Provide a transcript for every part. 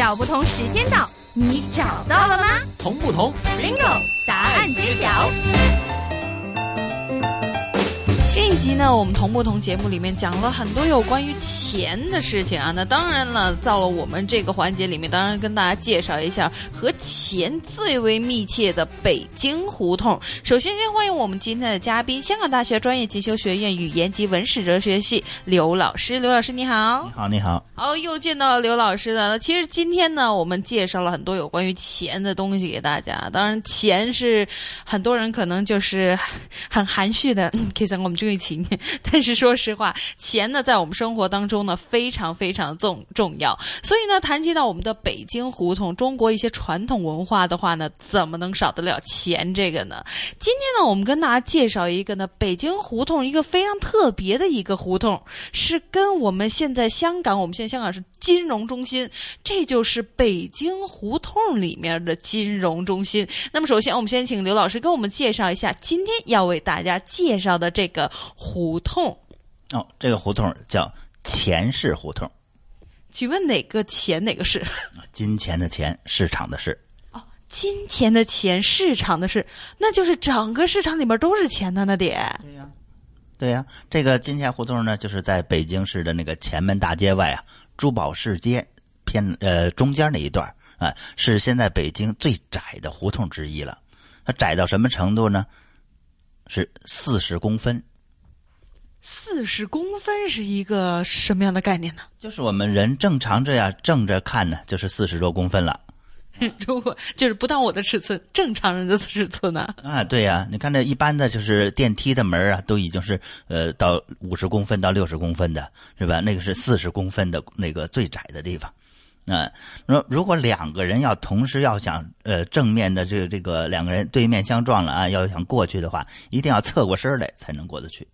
小不同时间到，你找到了吗同不同？？Bingo，答案揭晓。这一集呢，我们同不同节目里面讲了很多有关于钱的事情啊。那当然了，到了我们这个环节里面，当然跟大家介绍一下和钱最为密切的北京胡同。首先，先欢迎我们今天的嘉宾，香港大学专业进修学院语言及文史哲学系刘老师。刘老师你好你。好，你好。好，又见到刘老师了。其实今天呢，我们介绍了很多有关于钱的东西给大家。当然，钱是很多人可能就是很含蓄的，嗯，其實我们这个情。但是说实话，钱呢，在我们生活当中呢，非常非常重重要。所以呢，谈及到我们的北京胡同，中国一些传统文化的话呢，怎么能少得了钱这个呢？今天呢，我们跟大家介绍一个呢，北京胡同一个非常特别的一个胡同，是跟我们现在香港，我们现在香港是金融中心，这就是北京胡同里面的金融中心。那么首先，我们先请刘老师给我们介绍一下今天要为大家介绍的这个胡同。哦，这个胡同叫钱市胡同，请问哪个钱哪个市？金钱的钱，市场的市。哦金钱的钱，市场的市，那就是整个市场里面都是钱的那得。对呀、这个金钱胡同呢，就是在北京市的那个前门大街外啊，珠宝市街偏呃中间那一段啊，是现在北京最窄的胡同之一了。它窄到什么程度呢？是四十公分，四十公分是一个什么样的概念呢？就是我们人正常这样正着看呢，就是四十多公分了。如果就是不到我的尺寸，正常人的尺寸呢、啊，对呀、你看这一般的就是电梯的门啊，都已经是呃到五十公分到六十公分的，是吧？那个是四十公分的那个最窄的地方。啊，如如果两个人要同时要想呃正面的这个这个两个人对面相撞了啊，要想过去的话，一定要侧过身来才能过得去。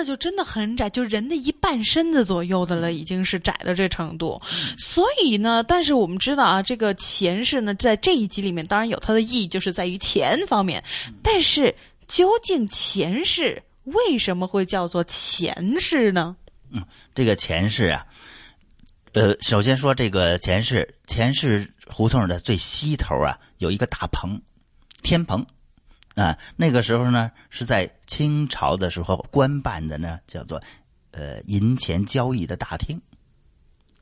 哦，那就真的很窄，就人的一半身子左右的了，已经是窄到这程度。所以呢，但是我们知道啊，这个前世呢，在这一集里面当然有它的意义，就是在于钱方面。但是究竟前世为什么会叫做前世呢？嗯这个前世啊，呃，首先说这个前世，前世胡同的最西头啊，有一个大棚，天棚，啊，那个时候呢是在清朝的时候官办的呢，叫做呃银钱交易的大厅，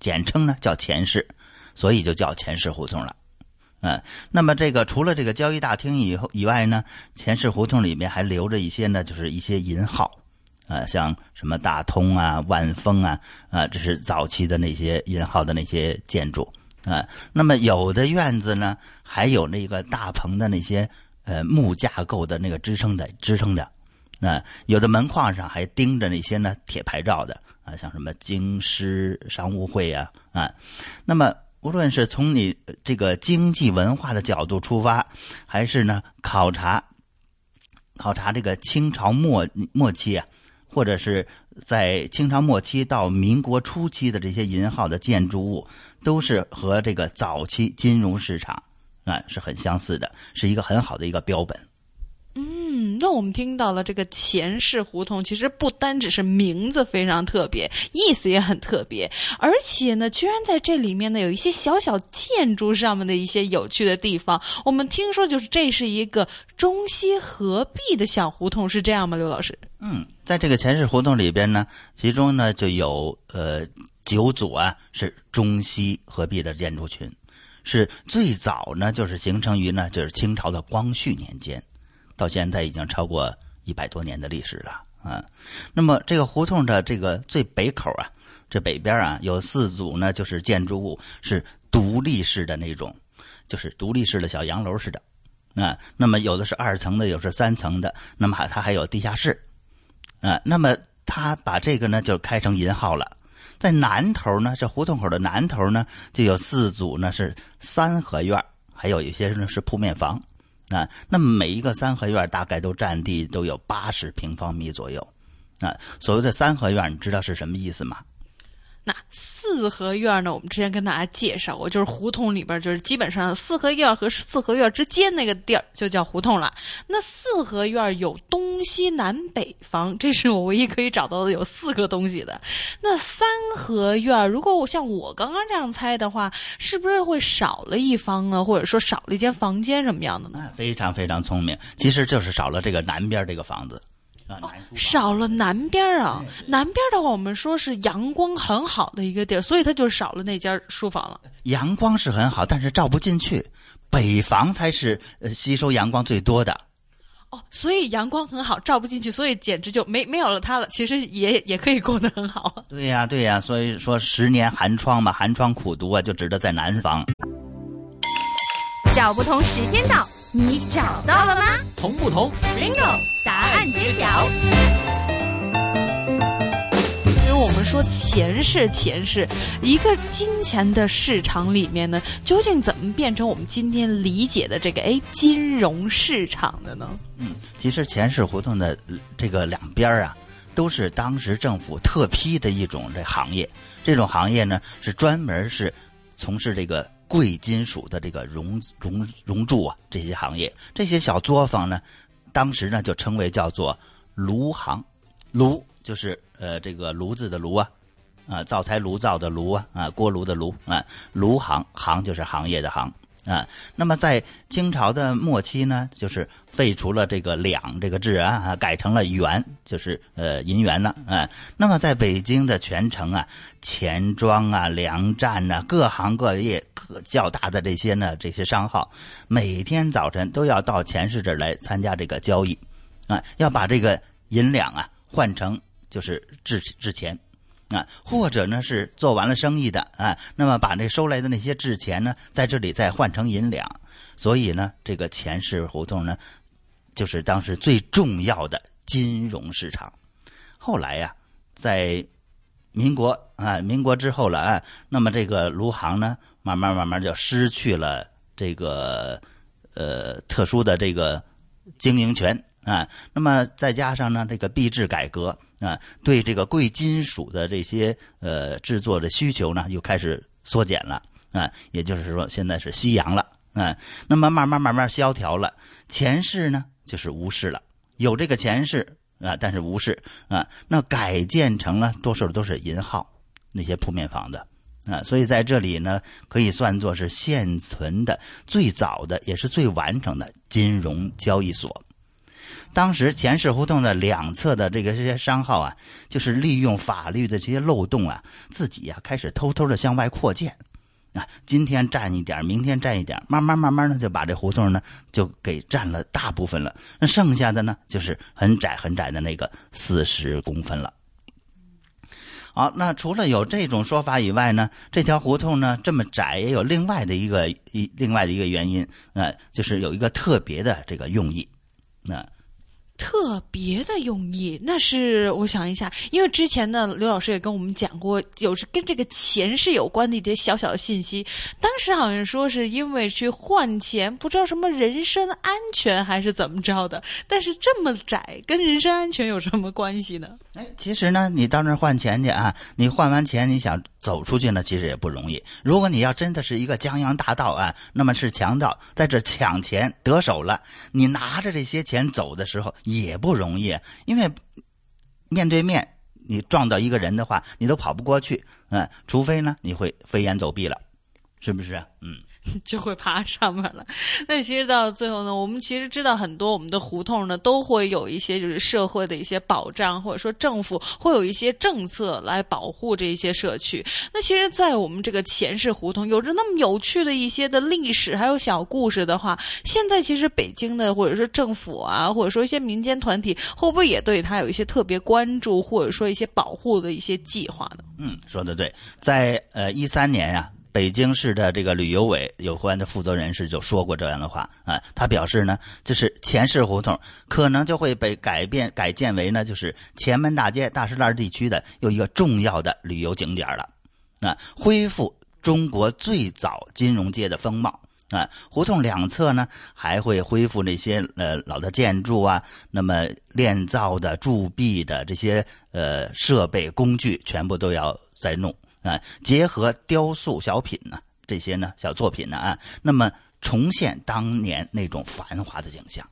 简称呢叫钱市，所以就叫钱市胡同了。嗯，那么这个除了这个交易大厅以后以外呢，钱市胡同里面还留着一些呢，就是一些银号，啊，像什么大通啊、万丰啊，啊，这是早期的那些银号的那些建筑啊。那么有的院子呢，还有那个大棚的那些呃木架构的那个支撑的支撑的，啊，有的门框上还钉着那些呢铁牌照的啊，像什么京师商务会啊啊。那么无论是从你这个经济文化的角度出发，还是呢考察考察这个清朝末末期啊，或者是在清朝末期到民国初期的这些银号的建筑物，都是和这个早期金融市场啊是很相似的，是一个很好的一个标本。嗯，那我们听到了这个前世胡同，其实不单只是名字非常特别，意思也很特别，而且呢，居然在这里面呢有一些小小建筑上面的一些有趣的地方。我们听说，就是这是一个中西合璧的小胡同，是这样吗？刘老师？嗯，在这个前世胡同里边呢，其中呢就有呃九组啊是中西合璧的建筑群，是最早呢就是形成于呢就是清朝的光绪年间，到现在已经超过一百多年的历史了啊。那么这个胡同的这个最北口啊，这北边啊有四组呢就是建筑物是独立式的那种，就是独立式的小洋楼似的。啊，那么有的是二层的，有的是三层的，那么还它还有地下室，啊，那么他把这个呢就开成银号了。在南头呢，这胡同口的南头呢，就有四组呢是三合院，还有一些呢是铺面房，啊，那么每一个三合院大概都占地都有八十平方米左右，啊，所谓的三合院，你知道是什么意思吗？那四合院呢？我们之前跟大家介绍过，就是胡同里边，就是基本上四合院和四合院之间那个地儿就叫胡同了。那四合院有东西南北房，这是我唯一可以找到的有四个东西的。那三合院，如果我像我刚刚这样猜的话，是不是会少了一方啊？或者说少了一间房间什么样的呢？非常非常聪明，其实就是少了这个南边这个房子。哦，少了南边啊！南边的话，我们说是阳光很好的一个地儿，所以它就少了那间书房了。阳光是很好，但是照不进去。北房才是呃吸收阳光最多的。哦，所以阳光很好，照不进去，所以简直就没没有了它了。其实也也可以过得很好。对呀，对呀，所以说十年寒窗嘛，寒窗苦读啊，就值得在南方。找不同时间到，你找到了吗？同不同？Bingo，答案揭晓。因为我们说钱是钱是一个金钱的市场里面呢，究竟怎么变成我们今天理解的这个哎金融市场的呢？嗯，其实钱市胡同的这个两边啊，都是当时政府特批的一种这行业。这种行业呢，是专门是从事这个。贵金属的这个熔熔熔铸啊，这些行业，这些小作坊呢，当时呢就称为叫做炉行，炉就是呃这个炉子的炉啊，啊灶台炉灶的炉啊，啊锅炉的炉啊，炉行行就是行业的行。啊，那么在清朝的末期呢，就是废除了这个两这个制啊，改成了元，就是呃银元了啊。那么在北京的全城啊，钱庄啊、粮站呐，各行各业各较大的这些呢这些商号，每天早晨都要到钱市这儿来参加这个交易，啊，要把这个银两啊换成就是制制钱。啊，或者呢是做完了生意的啊，那么把这收来的那些制钱呢，在这里再换成银两，所以呢，这个钱市胡同呢，就是当时最重要的金融市场。后来呀，在民国啊，民国之后了啊，那么这个卢行呢，慢慢慢慢就失去了这个呃特殊的这个经营权啊，那么再加上呢，这个币制改革。啊，对这个贵金属的这些呃制作的需求呢，又开始缩减了啊，也就是说现在是夕阳了啊。那么慢慢慢慢萧条了，钱市呢就是无市了，有这个钱市啊，但是无市啊。那改建成了多数都是银号那些铺面房的啊，所以在这里呢，可以算作是现存的最早的也是最完整的金融交易所。当时钱市胡同的两侧的这个这些商号啊，就是利用法律的这些漏洞啊，自己呀开始偷偷的向外扩建，啊，今天占一点，明天占一点，慢慢慢慢的就把这胡同呢就给占了大部分了。那剩下的呢，就是很窄很窄的那个四十公分了。好，那除了有这种说法以外呢，这条胡同呢这么窄，也有另外的一个一另外的一个原因啊，就是有一个特别的这个用意，那。特别的用意，那是我想一下，因为之前呢，刘老师也跟我们讲过，有是跟这个钱是有关的一些小小的信息。当时好像说是因为去换钱，不知道什么人身安全还是怎么着的。但是这么窄，跟人身安全有什么关系呢？哎，其实呢，你到那儿换钱去啊，你换完钱，你想走出去呢，其实也不容易。如果你要真的是一个江洋大盗啊，那么是强盗在这抢钱得手了，你拿着这些钱走的时候。也不容易，因为面对面你撞到一个人的话，你都跑不过去，嗯，除非呢你会飞檐走壁了，是不是？嗯。就会爬上面了。那其实到最后呢，我们其实知道很多我们的胡同呢，都会有一些就是社会的一些保障，或者说政府会有一些政策来保护这一些社区。那其实，在我们这个前世胡同有着那么有趣的一些的历史，还有小故事的话，现在其实北京的或者说政府啊，或者说一些民间团体，会不会也对它有一些特别关注，或者说一些保护的一些计划呢？嗯，说的对，在呃一三年呀。北京市的这个旅游委有关的负责人士就说过这样的话啊，他表示呢，就是前市胡同可能就会被改变改建为呢，就是前门大街大石栏地区的又一个重要的旅游景点了，啊，恢复中国最早金融街的风貌啊，胡同两侧呢还会恢复那些呃老的建筑啊，那么炼造的铸币的这些呃设备工具全部都要再弄。啊，结合雕塑小品呢这些呢小作品呢啊，那么重现当年那种繁华的景象。